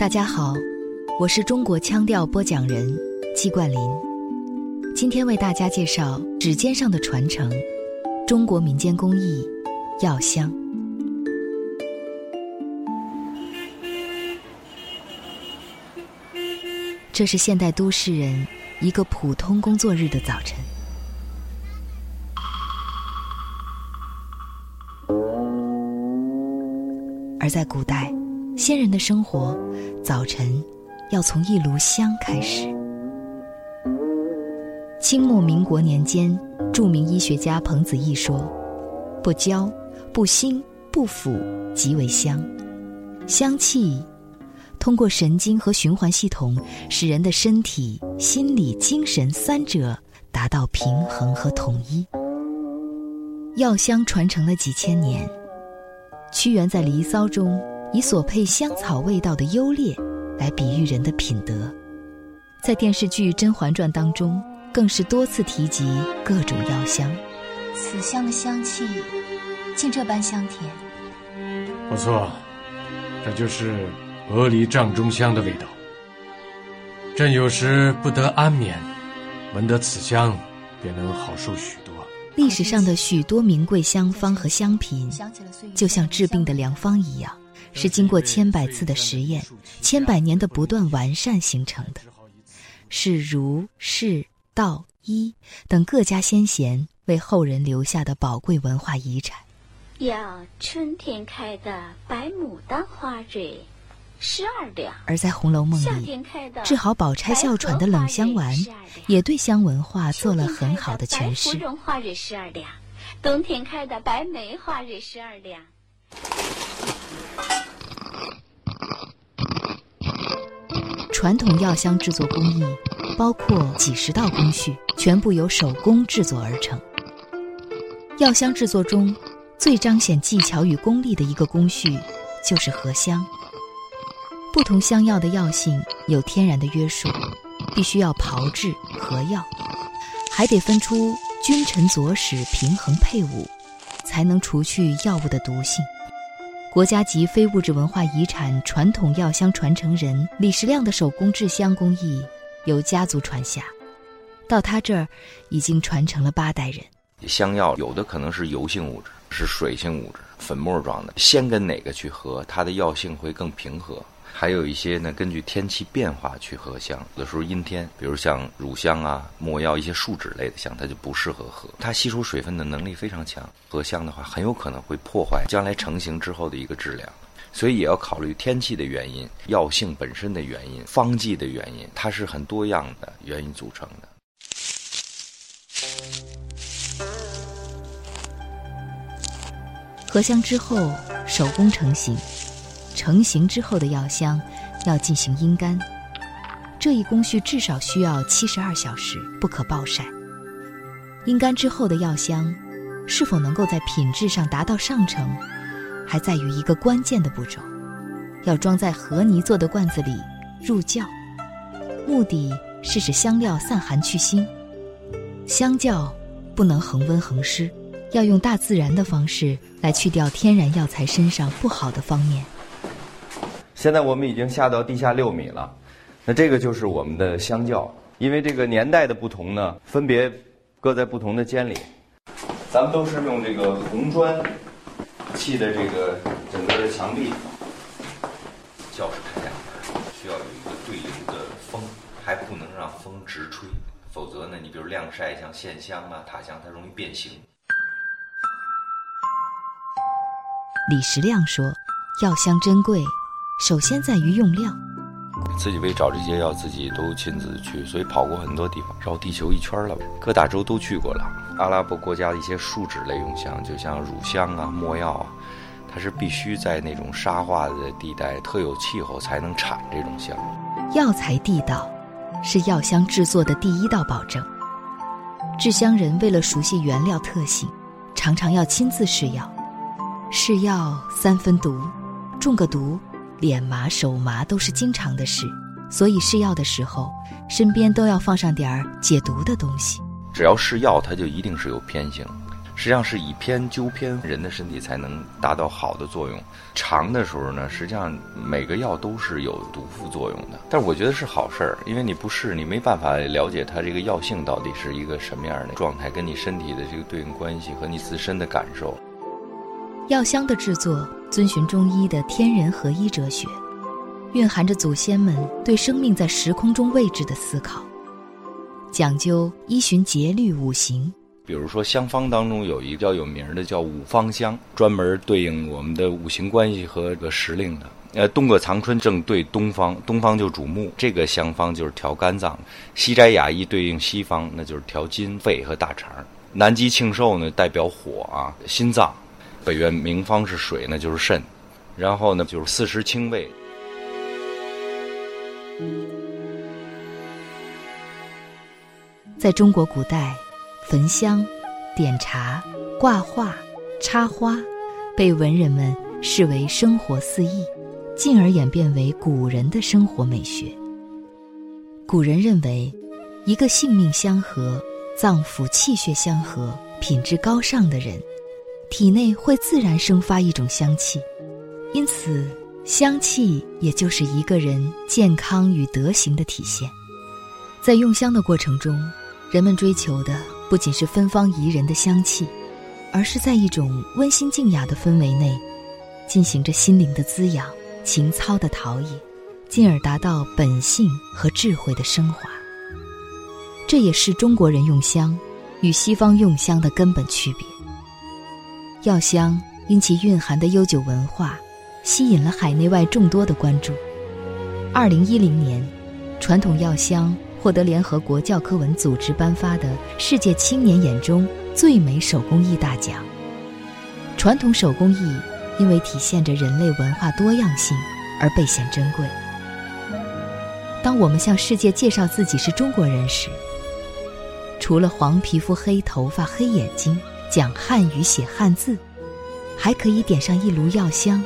大家好，我是中国腔调播讲人季冠霖，今天为大家介绍指尖上的传承——中国民间工艺药香。这是现代都市人一个普通工作日的早晨，而在古代。先人的生活，早晨要从一炉香开始。清末民国年间，著名医学家彭子义说：“不焦、不腥、不腐，即为香。香气通过神经和循环系统，使人的身体、心理、精神三者达到平衡和统一。药香传承了几千年，屈原在《离骚》中。”以所配香草味道的优劣，来比喻人的品德，在电视剧《甄嬛传》当中，更是多次提及各种药香。此香的香气，竟这般香甜。不错，这就是鹅梨帐中香的味道。朕有时不得安眠，闻得此香，便能好受许多。历史上的许多名贵香方和香品，就像治病的良方一样。是经过千百次的实验、千百年的不断完善形成的，是儒、释、道、医等各家先贤为后人留下的宝贵文化遗产。要春天开的白牡丹花蕊，十二两；而在《红楼梦》里，治好宝钗哮喘的冷香丸，也对香文化做了很好的诠释。芙蓉花蕊十二两，冬天开的白梅花蕊十二两。传统药香制作工艺包括几十道工序，全部由手工制作而成。药香制作中最彰显技巧与功力的一个工序就是合香。不同香药的药性有天然的约束，必须要炮制合药，还得分出君臣佐使平衡配伍，才能除去药物的毒性。国家级非物质文化遗产传统药香传承人李时亮的手工制香工艺由家族传下，到他这儿已经传承了八代人。香药有的可能是油性物质，是水性物质，粉末状的，先跟哪个去合，它的药性会更平和。还有一些呢，根据天气变化去合香。有的时候阴天，比如像乳香啊、没药一些树脂类的香，它就不适合合。它吸收水分的能力非常强，合香的话很有可能会破坏将来成型之后的一个质量。所以也要考虑天气的原因、药性本身的原因、方剂的原因，它是很多样的原因组成的。合香之后，手工成型。成型之后的药香要进行阴干，这一工序至少需要七十二小时，不可暴晒。阴干之后的药香是否能够在品质上达到上乘，还在于一个关键的步骤：要装在和泥做的罐子里入窖，目的是使香料散寒去腥。香窖不能恒温恒湿，要用大自然的方式来去掉天然药材身上不好的方面。现在我们已经下到地下六米了，那这个就是我们的香窖。因为这个年代的不同呢，分别搁在不同的间里。咱们都是用这个红砖砌的这个整个的墙壁。窖是开两门，需要有一个对流的风，还不能让风直吹，否则呢，你比如晾晒像线香啊、塔香，它容易变形。李时亮说：“药香珍贵。”首先在于用料，自己为找这些药，自己都亲自去，所以跑过很多地方，绕地球一圈了，各大洲都去过了。阿拉伯国家的一些树脂类用香，就像乳香啊、没药啊，它是必须在那种沙化的地带、特有气候才能产这种香。药材地道，是药香制作的第一道保证。制香人为了熟悉原料特性，常常要亲自试药。试药三分毒，中个毒。脸麻手麻都是经常的事，所以试药的时候，身边都要放上点儿解毒的东西。只要试药，它就一定是有偏性。实际上是以偏纠偏，人的身体才能达到好的作用。长的时候呢，实际上每个药都是有毒副作用的。但是我觉得是好事儿，因为你不试，你没办法了解它这个药性到底是一个什么样的状态，跟你身体的这个对应关系和你自身的感受。药香的制作遵循中医的天人合一哲学，蕴含着祖先们对生命在时空中位置的思考，讲究依循节律五行。比如说香方当中有一个叫有名的叫五方香，专门对应我们的五行关系和这个时令的。呃，东阁藏春正对东方，东方就主木，这个香方就是调肝脏；西斋雅意对应西方，那就是调筋、肺和大肠；南极庆寿呢代表火啊，心脏；北苑名方是水，那就是肾；然后呢就是四时清胃。在中国古代。焚香、点茶、挂画、插花，被文人们视为生活四艺，进而演变为古人的生活美学。古人认为，一个性命相合、脏腑气血相合、品质高尚的人，体内会自然生发一种香气，因此，香气也就是一个人健康与德行的体现。在用香的过程中，人们追求的。不仅是芬芳宜人的香气，而是在一种温馨静雅的氛围内，进行着心灵的滋养、情操的陶冶，进而达到本性和智慧的升华。这也是中国人用香与西方用香的根本区别。药香因其蕴含的悠久文化，吸引了海内外众多的关注。二零一零年，传统药香。获得联合国教科文组织颁发的世界青年眼中最美手工艺大奖。传统手工艺因为体现着人类文化多样性而倍显珍贵。当我们向世界介绍自己是中国人时，除了黄皮肤、黑头发、黑眼睛，讲汉语、写汉字，还可以点上一炉药香，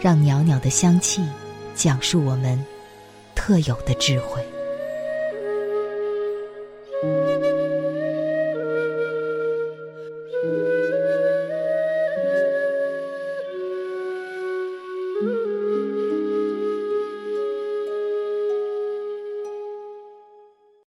让袅袅的香气讲述我们特有的智慧。